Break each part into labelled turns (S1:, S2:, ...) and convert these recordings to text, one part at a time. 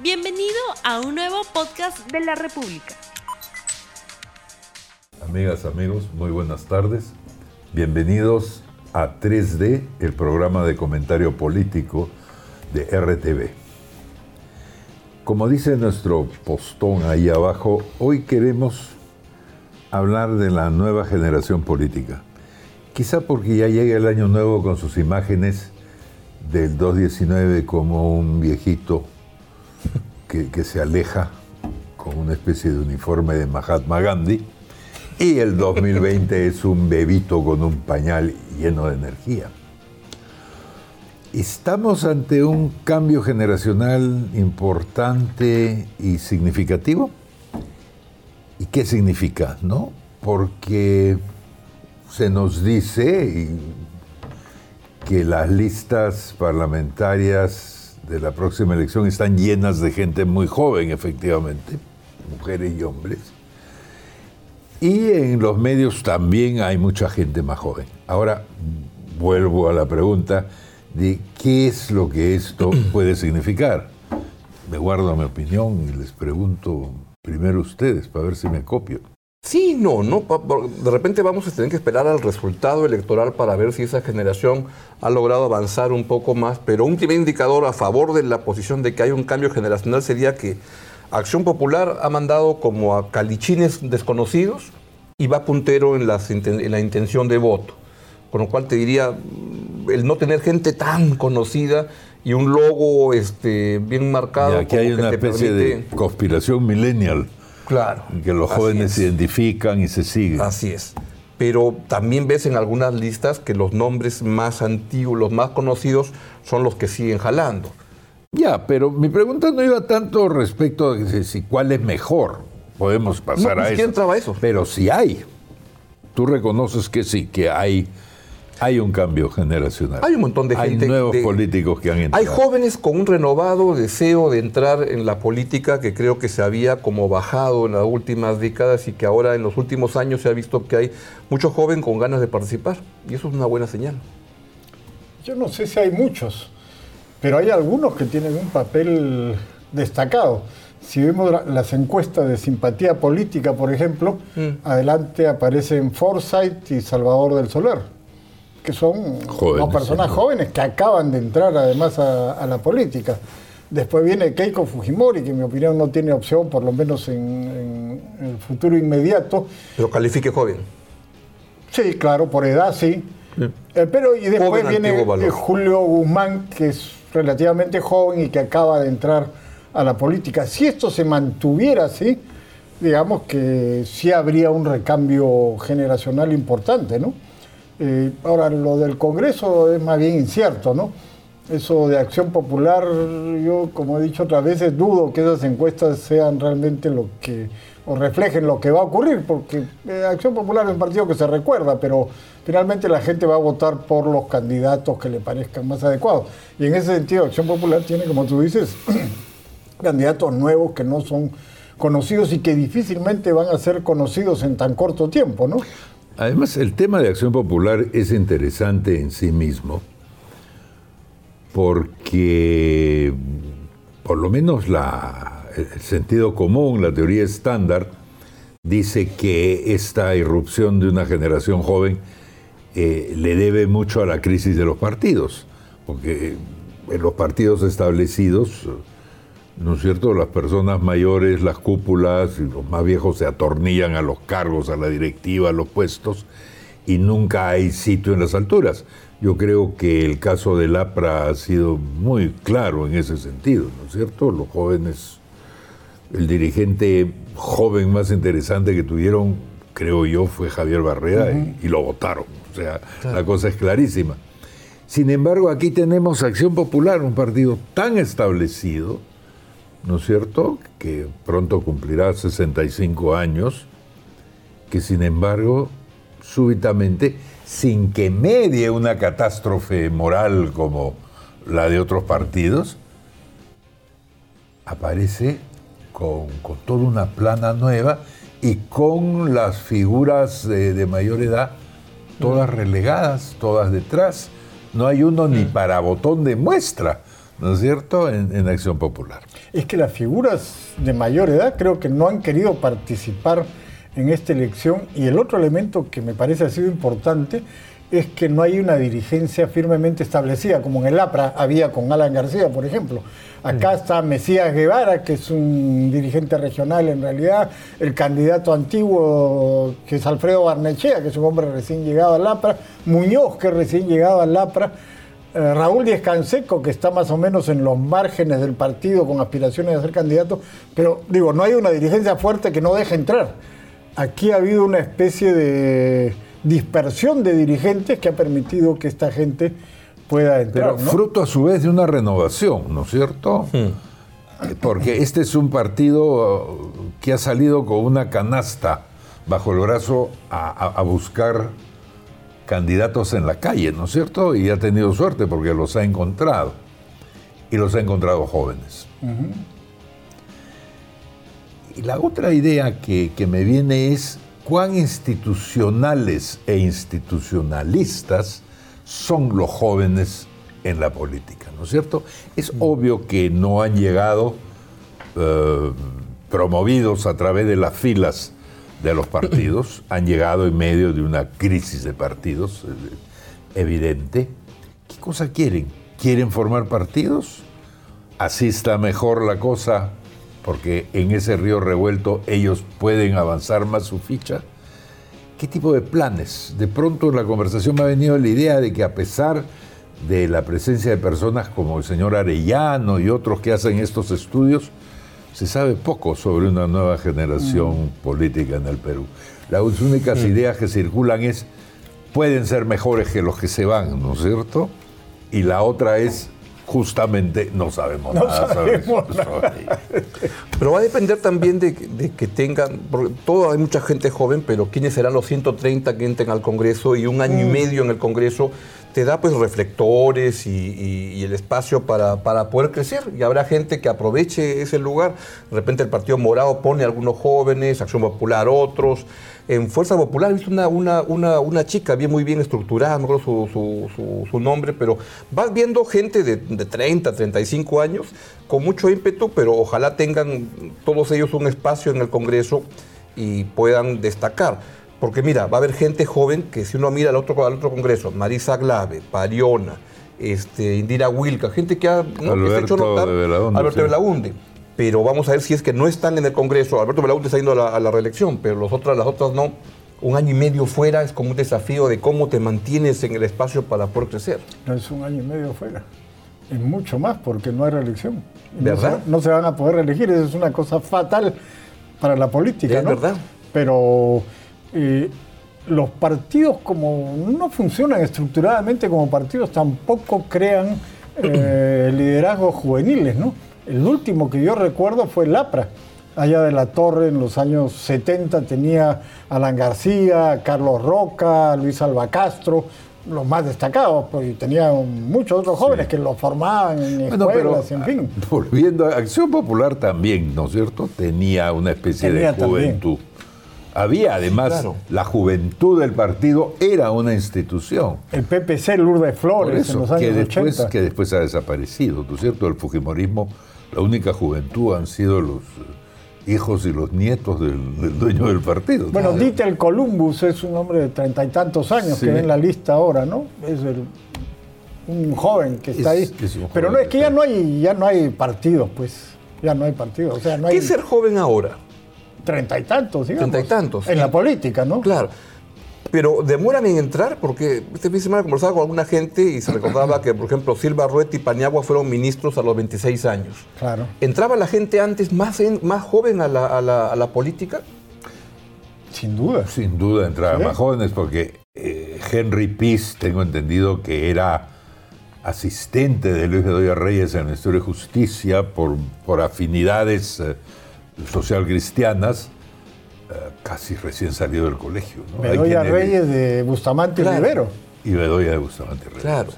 S1: Bienvenido a un nuevo podcast de la República.
S2: Amigas, amigos, muy buenas tardes. Bienvenidos a 3D, el programa de comentario político de RTV. Como dice nuestro postón ahí abajo, hoy queremos hablar de la nueva generación política. Quizá porque ya llega el año nuevo con sus imágenes del 219 como un viejito que, se aleja con una especie de uniforme de Mahatma Gandhi. Y el 2020 es un bebito con un pañal lleno de energía. Estamos ante un cambio generacional importante y significativo. ¿Y qué significa? ¿No? Porque se nos dice que las listas parlamentarias de la próxima elección están llenas de gente muy joven, efectivamente, mujeres y hombres. Y en los medios también hay mucha gente más joven. Ahora vuelvo a la pregunta de qué es lo que esto puede significar. Me guardo mi opinión y les pregunto primero a ustedes para ver si me copio.
S3: Sí, no, no. De repente vamos a tener que esperar al resultado electoral para ver si esa generación ha logrado avanzar un poco más. Pero un primer indicador a favor de la posición de que hay un cambio generacional sería que Acción Popular ha mandado como a calichines desconocidos y va puntero en, la intención de voto. Con lo cual te diría, el no tener gente tan conocida y un logo este, bien marcado.
S2: Y aquí hay una especie de conspiración millennial.
S3: Claro.
S2: Que los jóvenes se identifican y se siguen.
S3: Así es. Pero también ves en algunas listas que los nombres más antiguos, los más conocidos, son los que siguen jalando.
S2: Ya, pero mi pregunta no iba tanto respecto a si cuál es mejor. Podemos pasar a eso.
S3: entraba eso.
S2: Pero si hay. Tú reconoces que sí, que hay hay un cambio generacional.
S3: Hay un montón de gente.
S2: Hay nuevos políticos que han entrado.
S3: Hay jóvenes con un renovado deseo de entrar en la política que creo que se había como bajado en las últimas décadas y que ahora en los últimos años se ha visto que hay mucho joven con ganas de participar. Y eso es una buena señal.
S4: Yo no sé si hay muchos, pero hay algunos que tienen un papel destacado. Si vemos las encuestas de simpatía política, por ejemplo, mm. adelante aparecen Forsyth y Salvador del Soler que son personas jóvenes que acaban de entrar además a, la política. Después viene Keiko Fujimori, que en mi opinión no tiene opción, por lo menos en, el futuro inmediato.
S3: Pero califique joven.
S4: Sí, claro, por edad sí. Eh, pero y después viene Julio Guzmán, que es relativamente joven y que acaba de entrar a la política. Si esto se mantuviera así, digamos que sí habría un recambio generacional importante, ¿no? Eh, ahora, lo del Congreso es más bien incierto, ¿no? Eso de acción popular, yo como he dicho otras veces, dudo que esas encuestas sean realmente lo que, o reflejen lo que va a ocurrir, porque eh, Acción Popular es un partido que se recuerda, pero finalmente la gente va a votar por los candidatos que le parezcan más adecuados. Y en ese sentido, Acción Popular tiene, como tú dices, candidatos nuevos que no son conocidos y que difícilmente van a ser conocidos en tan corto tiempo, ¿no?
S2: Además, el tema de acción popular es interesante en sí mismo porque por lo menos el sentido común, la teoría estándar, dice que esta irrupción de una generación joven eh, le debe mucho a la crisis de los partidos, porque en los partidos establecidos ¿no es cierto? Las personas mayores, las cúpulas y los más viejos se atornillan a los cargos, a la directiva, a los puestos y nunca hay sitio en las alturas. Yo creo que el caso del APRA ha sido muy claro en ese sentido, ¿no es cierto? Los jóvenes, el dirigente joven más interesante que tuvieron, creo yo, fue Javier Barrera y, lo votaron. O sea, la cosa es clarísima. Sin embargo, aquí tenemos Acción Popular, un partido tan establecido, ¿no es cierto?, que pronto cumplirá 65 años, que sin embargo, súbitamente, sin que medie una catástrofe moral como la de otros partidos, aparece con, toda una plana nueva y con las figuras de, mayor edad todas relegadas, todas detrás. No hay uno ni para botón de muestra ¿no es cierto?, en, Acción Popular.
S4: Es que las figuras de mayor edad creo que no han querido participar en esta elección y el otro elemento que me parece ha sido importante es que no hay una dirigencia firmemente establecida, como en el APRA había con Alan García, por ejemplo. Acá está Mesías Guevara, que es un dirigente regional en realidad, el candidato antiguo, que es Alfredo Barnechea, que es un hombre recién llegado al APRA, Muñoz, que es recién llegado al APRA, eh, Raúl Díez Canseco, que está más o menos en los márgenes del partido con aspiraciones de ser candidato, pero digo, no hay una dirigencia fuerte que no deje entrar. Aquí ha habido una especie de dispersión de dirigentes que ha permitido que esta gente pueda entrar.
S2: Pero fruto a su vez de una renovación, ¿no es cierto? Hmm. Porque este es un partido uh, que ha salido con una canasta bajo el brazo a, buscar candidatos en la calle, ¿no es cierto? Y ha tenido suerte porque los ha encontrado. Y los ha encontrado jóvenes. Y la otra idea que, que me viene es cuán institucionales e institucionalistas son los jóvenes en la política, ¿no es cierto? Es obvio que no han llegado eh, promovidos a través de las filas de los partidos, han llegado en medio de una crisis de partidos eh, evidente. ¿Qué cosa quieren? ¿Quieren formar partidos? Así está mejor la cosa porque en ese río revuelto ellos pueden avanzar más su ficha. ¿Qué tipo de planes? De pronto en la conversación me ha venido la idea de que a pesar de la presencia de personas como el señor Arellano y otros que hacen estos estudios, se sabe poco sobre una nueva generación mm. política en el Perú. Las únicas ideas que circulan es, pueden ser mejores que los que se van, ¿no es cierto? Y la otra es, justamente no sabemos nada.
S3: Pero va a depender también de, que tengan, porque todo, hay mucha gente joven, pero ¿quiénes serán los 130 que entren al Congreso y un año y mm. medio en el Congreso? Te da pues reflectores y, el espacio para, poder crecer y habrá gente que aproveche ese lugar. De repente el Partido Morado pone a algunos jóvenes, Acción Popular otros. En Fuerza Popular he visto una, una, una, chica bien, muy bien estructurada, no acuerdo su, su, nombre, pero vas viendo gente de, de 30, 35 años con mucho ímpetu, pero ojalá tengan todos ellos un espacio en el Congreso y puedan destacar. Porque mira, va a haber gente joven que si uno mira al otro, al otro congreso, Marisa Glave, Pariona, este, Indira Wilca, gente que ha,
S2: hecho notar,
S3: Alberto Belaunde. Pero vamos a ver si es que no están en el Congreso. Alberto Belaunde está yendo a la, reelección, pero los otros, las otras no. Un año y medio fuera es como un desafío de cómo te mantienes en el espacio para poder crecer.
S4: No es un año y medio fuera. Es mucho más porque no hay reelección.
S3: ¿Verdad?
S4: No se, van a poder reelegir. Eso es una cosa fatal para la política.
S3: Es verdad.
S4: Pero los partidos como no funcionan estructuradamente como partidos, tampoco crean eh, liderazgos juveniles, ¿no? El último que yo recuerdo fue el APRA. Allá de la Torre, en los años 70, tenía Alan García, Carlos Roca, Luis Alba Castro, los más destacados, porque tenía muchos otros jóvenes que los formaban en escuelas, en fin.
S2: Volviendo a Acción Popular también, ¿no es cierto? Tenía una especie de juventud. Había además la juventud del partido era una institución.
S4: El PPC Lourdes Flores en los años
S2: que después,
S4: 80.
S2: Que después ha desaparecido, ¿no es cierto? El Fujimorismo, la única juventud han sido los hijos y los nietos del, dueño del partido.
S4: Bueno, Dieter Columbus es un hombre de treinta y tantos años que ve en la lista ahora, ¿no? Es un joven que está ahí. Pero no es que ya no hay, ya no hay partidos, pues. Ya no hay partidos. O sea, no hay...
S3: ¿Qué es ser joven ahora?
S4: Treinta y tantos, digamos.
S3: Treinta y tantos.
S4: En la política, ¿no?
S3: Claro. Pero demoran en entrar porque este fin de semana conversaba con alguna gente y se recordaba que, por ejemplo, Silva Ruete y Paniagua fueron ministros a los 26 años.
S4: Claro.
S3: ¿Entraba la gente antes más, más joven a la, política?
S4: Sin duda.
S2: Sin duda entraban más jóvenes porque eh, Henry Peace, tengo entendido que era asistente de Luis Bedoya Reyes en el Ministerio de Justicia por, por afinidades. Eh, social cristianas, eh, casi recién salido del colegio.
S4: ¿no? Bedoya Reyes de Bustamante y Rivero.
S2: Y Bedoya de Bustamante y Rivero.
S3: Claro.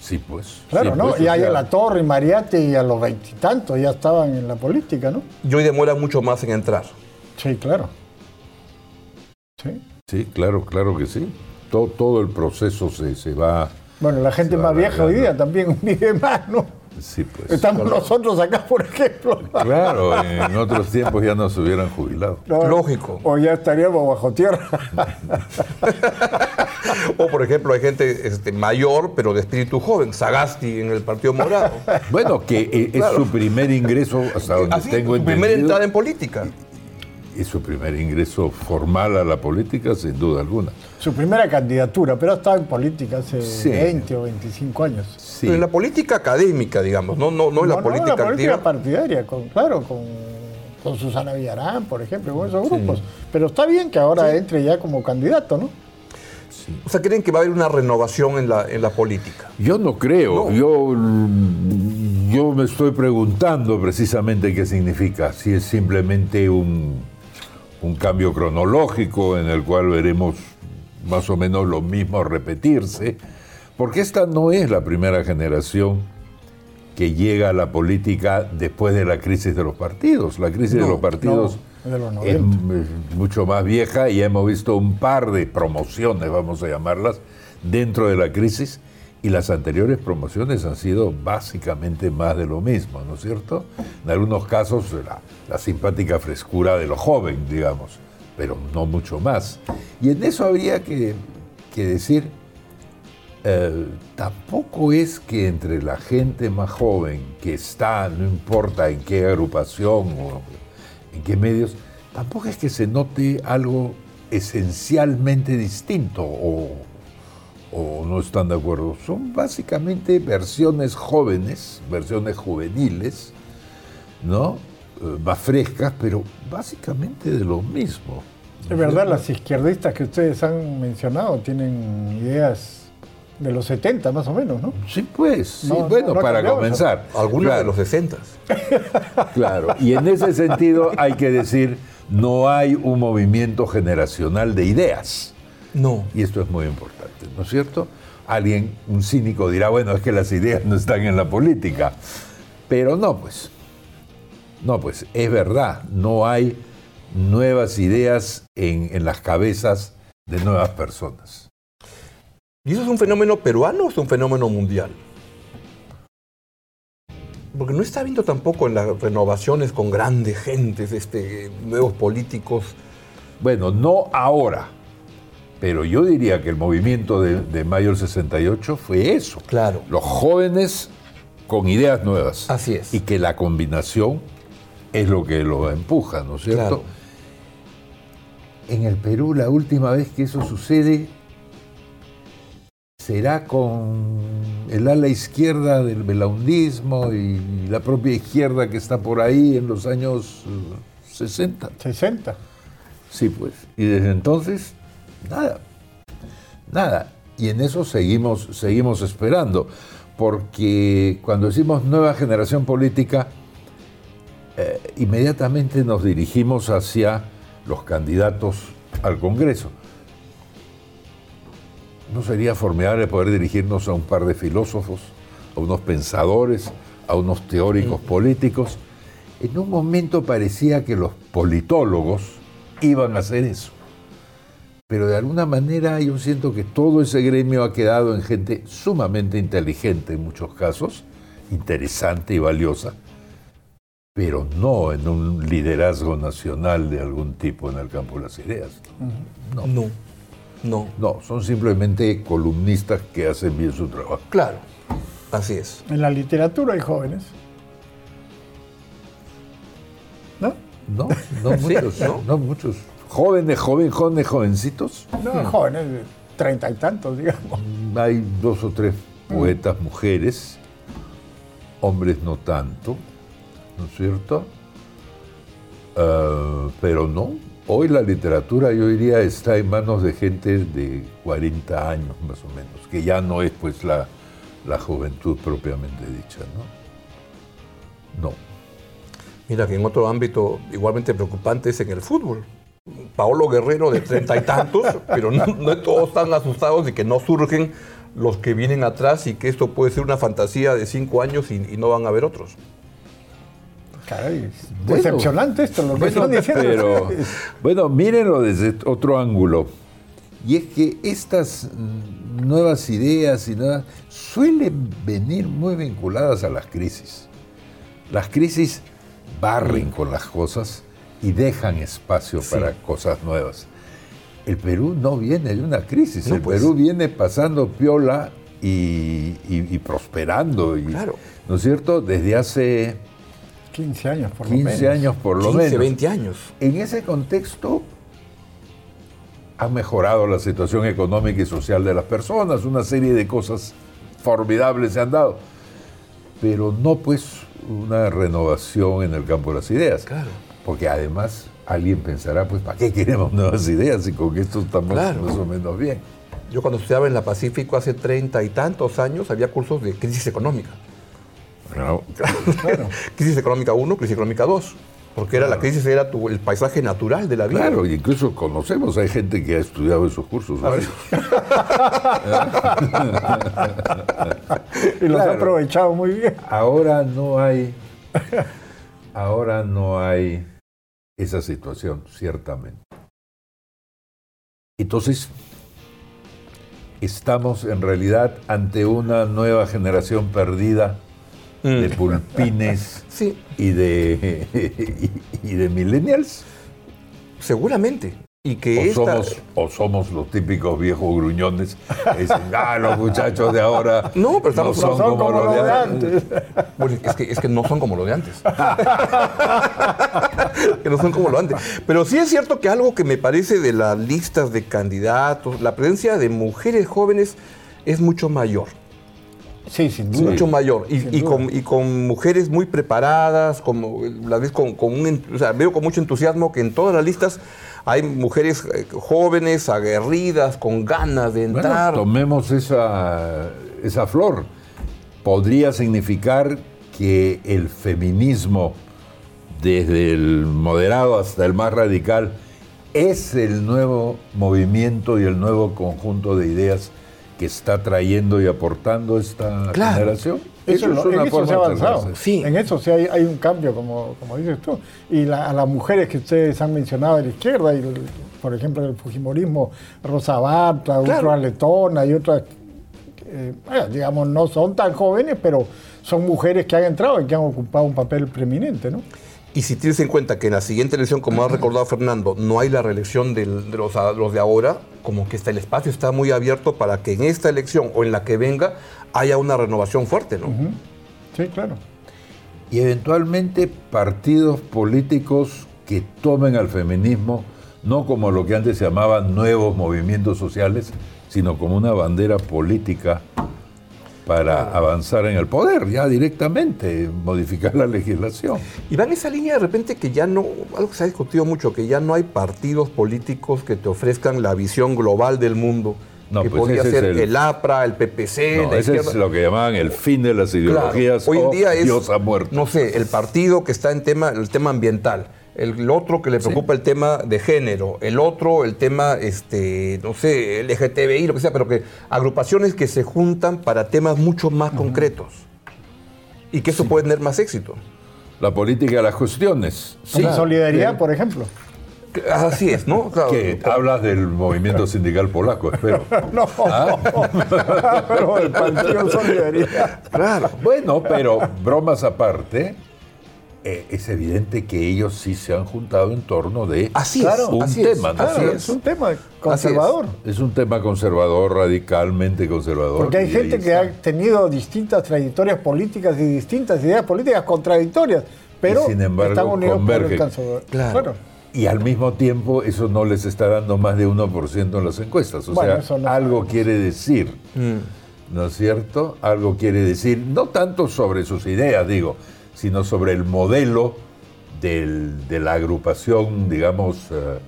S2: Sí. pues.
S4: Claro, ¿no?
S2: Pues,
S4: y ahí a la Torre, y Mariate y a los veintitantos ya estaban en la política, ¿no?
S3: Y hoy demora mucho más en entrar.
S4: Sí, claro.
S2: Sí. Sí, claro, claro que sí. Todo, todo el proceso se, se va.
S4: Bueno, la gente más vieja hoy día también vive más, ¿no?
S2: Sí, pues.
S4: Estamos nosotros acá, por ejemplo.
S2: Claro, en otros tiempos ya nos hubieran jubilado.
S3: Lógico.
S4: O ya estaríamos bajo tierra.
S3: o, por ejemplo, hay gente este, mayor, pero de espíritu joven, Sagasti en el Partido Morado.
S2: Bueno, que eh, es su primer ingreso, hasta donde tengo entendido.
S3: Su primera entrada en política
S2: y su primer ingreso formal a la política, sin duda alguna.
S4: Su primera candidatura, pero ha estado en política hace 20 o 25 años.
S3: Sí. Pero en la política académica, digamos, no, no, no en la política,
S4: la política partidaria, con, claro, con, con, Susana Villarán, por ejemplo, con esos grupos. Pero está bien que ahora entre ya como candidato, ¿no?
S3: O sea, ¿creen que va a haber una renovación en la, en la política?
S2: Yo no creo. Yo, yo me estoy preguntando precisamente qué significa. Si es simplemente un un cambio cronológico en el cual veremos más o menos lo mismo repetirse, porque esta no es la primera generación que llega a la política después de la crisis de los partidos. La crisis de los partidos es mucho más vieja y hemos visto un par de promociones, vamos a llamarlas, dentro de la crisis y las anteriores promociones han sido básicamente más de lo mismo, ¿no es cierto? En algunos casos la, simpática frescura de lo joven, digamos, pero no mucho más. Y en eso habría que, decir, eh, tampoco es que entre la gente más joven que está, no importa en qué agrupación o en qué medios, tampoco es que se note algo esencialmente distinto o o no están de acuerdo. Son básicamente versiones jóvenes, versiones juveniles, ¿no? Eh, más frescas, pero básicamente de lo mismo.
S4: Es verdad, las izquierdistas que ustedes han mencionado tienen ideas de los 70 más o menos, ¿no?
S2: Sí, pues, sí, bueno, para comenzar.
S3: Algunos de los 60.
S2: Claro, y en ese sentido hay que decir, no hay un movimiento generacional de ideas.
S3: No.
S2: Y esto es muy importante, ¿no es cierto? Alguien, un cínico dirá, bueno, es que las ideas no están en la política. Pero no, pues. No, pues es verdad, no hay nuevas ideas en, en las cabezas de nuevas personas.
S3: ¿Y eso es un fenómeno peruano o es un fenómeno mundial? Porque no está habiendo tampoco en las renovaciones con grandes gentes, este, nuevos políticos.
S2: Bueno, no ahora. Pero yo diría que el movimiento de, mayo del 68 fue eso.
S3: Claro.
S2: Los jóvenes con ideas nuevas.
S3: Así es.
S2: Y que la combinación es lo que lo empuja, ¿no es cierto? En el Perú, la última vez que eso sucede será con el ala izquierda del belaundismo y la propia izquierda que está por ahí en los años 60.
S4: 60.
S2: Sí, pues. Y desde entonces Nada, nada. Y en eso seguimos, seguimos esperando, porque cuando decimos nueva generación política, eh, inmediatamente nos dirigimos hacia los candidatos al Congreso. ¿No sería formidable poder dirigirnos a un par de filósofos, a unos pensadores, a unos teóricos políticos? En un momento parecía que los politólogos iban a hacer eso pero de alguna manera yo siento que todo ese gremio ha quedado en gente sumamente inteligente en muchos casos, interesante y valiosa, pero no en un liderazgo nacional de algún tipo en el campo de las ideas.
S3: No. No. No.
S2: No, son simplemente columnistas que hacen bien su trabajo.
S3: Claro, así es.
S4: En la literatura hay jóvenes. ¿No?
S2: No, no muchos, ¿no? no muchos. ¿Jóvenes, jóvenes, jóvenes, jovencitos?
S4: No, jóvenes, treinta y tantos, digamos.
S2: Hay dos o tres poetas mujeres, hombres no tanto, ¿no es cierto? Ah, pero no, hoy la literatura yo diría está en manos de gente de 40 años más o menos, que ya no es pues la, la juventud propiamente dicha, ¿no? No.
S3: Mira que en otro ámbito igualmente preocupante es en el fútbol. Paolo Guerrero de treinta y tantos, pero no, todos están asustados de que no surgen los que vienen atrás y que esto puede ser una fantasía de cinco años y, no van a haber otros.
S4: Caray, decepcionante esto lo que
S2: bueno, Pero, bueno, mírenlo desde otro ángulo. Y es que estas nuevas ideas y nuevas suelen venir muy vinculadas a las crisis. Las crisis barren con las cosas y dejan espacio para cosas nuevas. El Perú no viene de una crisis, el pues. Perú viene pasando piola y, prosperando. Y, claro. ¿No es cierto? Desde hace...
S4: 15 años por
S2: lo menos. 15 años por lo 15,
S3: 20 años.
S2: En ese contexto ha mejorado la situación económica y social de las personas, una serie de cosas formidables se han dado, pero no pues una renovación en el campo de las ideas. Claro. Porque además alguien pensará, pues, ¿para qué queremos nuevas ideas si con esto estamos más o menos bien?
S3: Yo cuando estudiaba en la Pacífico hace treinta y tantos años había cursos de crisis económica. Claro. crisis económica 1, crisis económica 2. Porque era la crisis era el paisaje natural de la vida.
S2: Claro, incluso conocemos, hay gente que ha estudiado esos cursos.
S4: y los ha aprovechado muy bien.
S2: Ahora no hay, ahora no hay esa situación, ciertamente. Entonces, estamos en realidad ante una nueva generación perdida de mm. pulpines y, de, y, de millennials.
S3: Seguramente. Y
S2: que o, somos, o somos los típicos viejos gruñones que dicen, ah, los muchachos de ahora
S3: no, pero estamos, no son, como, los de antes. es, que, es que no son como los de antes. que no son como de antes. Pero sí es cierto que algo que me parece de las listas de candidatos, la presencia de mujeres jóvenes es mucho mayor.
S4: Sí, sin duda.
S3: Mucho mayor. Y, con, mujeres muy preparadas, como la vez con, un, o sea, veo con mucho entusiasmo que en todas las listas hay mujeres eh, jóvenes, aguerridas, con ganas de entrar.
S2: tomemos esa, esa flor. Podría significar que el feminismo, desde el moderado hasta el más radical, es el nuevo movimiento y el nuevo conjunto de ideas que está trayendo y aportando esta generación.
S4: Eso, es una en eso se ha avanzado. Sí. En eso sí hay, un cambio, como, como dices tú. Y a las mujeres que ustedes han mencionado de la izquierda, y por ejemplo, del Fujimorismo, Rosa Bartra, claro. Letona y otras, eh, digamos, no son tan jóvenes, pero son mujeres que han entrado y que han ocupado un papel preeminente, ¿no?
S3: Y si tienes en cuenta que en la siguiente elección, como ha recordado Fernando, no hay la reelección de, los, los, de ahora, como que está, el espacio está muy abierto para que en esta elección o en la que venga haya una renovación fuerte, ¿no?
S4: Sí, claro.
S2: Y eventualmente partidos políticos que tomen al feminismo no como lo que antes se llamaban nuevos movimientos sociales, sino como una bandera política para avanzar en el poder, ya directamente, modificar la legislación.
S3: Y va en esa línea de repente que ya no, algo que se ha discutido mucho, que ya no hay partidos políticos que te ofrezcan la visión global del mundo. No, que pues podría ser el, APRA, el PPC.
S2: No, ese es lo que llamaban el fin de las ideologías.
S3: Hoy en día es, Dios ha muerto. no sé, el partido que está en tema, el tema ambiental el otro que le preocupa el tema de género, el otro el tema, este, no sé, LGTBI, lo que sea, pero que agrupaciones que se juntan para temas mucho más concretos y que eso puede tener más éxito.
S2: La política de las cuestiones.
S4: Sí. solidaridad, por ejemplo.
S3: Así es, ¿no?
S2: Claro. Que hablas del movimiento sindical polaco, espero.
S4: no, ¿Ah? pero el Partido Solidaridad.
S2: Claro. Bueno, pero bromas aparte, eh, es evidente que ellos sí se han juntado en torno de
S3: así
S2: un tema.
S4: Es. un tema conservador.
S2: Es. un tema conservador, radicalmente conservador.
S4: Porque hay gente que ha tenido distintas trayectorias políticas y distintas ideas políticas contradictorias, pero sin embargo, están unidos por el
S2: claro. Y al mismo tiempo eso no les está dando más de 1% en las encuestas. O sea, algo quiere decir. Mm. ¿No es cierto? Algo quiere decir, no tanto sobre sus ideas, digo, sino sobre el modelo de la agrupación, digamos, eh,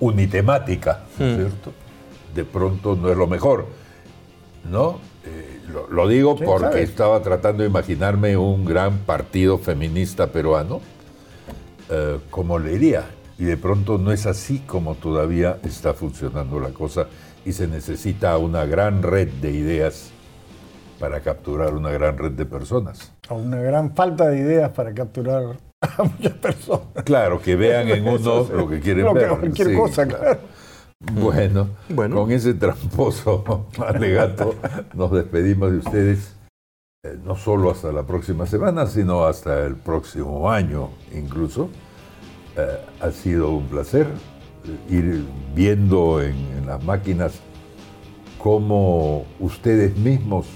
S2: unitemática, hmm. ¿cierto? De pronto no es lo mejor, ¿no? Eh, lo, digo porque estaba tratando de imaginarme un gran partido feminista peruano, eh, como le diría, y de pronto no es así como todavía está funcionando la cosa y se necesita una gran red de ideas para capturar una gran red de personas.
S4: O una gran falta de ideas para capturar a muchas personas.
S2: Claro, que vean en uno lo que quieren ver.
S4: cualquier cosa, claro.
S2: Bueno, bueno, con ese tramposo alegato nos despedimos de ustedes, eh, no solo hasta la próxima semana, sino hasta el próximo año incluso. Eh, ha sido un placer ir viendo en las máquinas cómo ustedes mismos,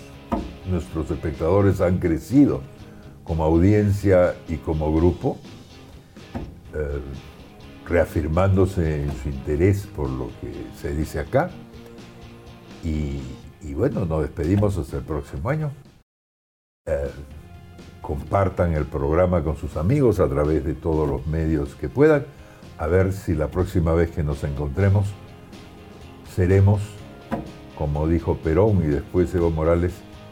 S2: nuestros espectadores, han crecido como audiencia y como grupo, eh, reafirmándose en su interés por lo que se dice acá. Y, bueno, nos despedimos hasta el próximo año. Eh, compartan el programa con sus amigos a través de todos los medios que puedan, a ver si la próxima vez que nos encontremos seremos como dijo Perón y después Evo Morales,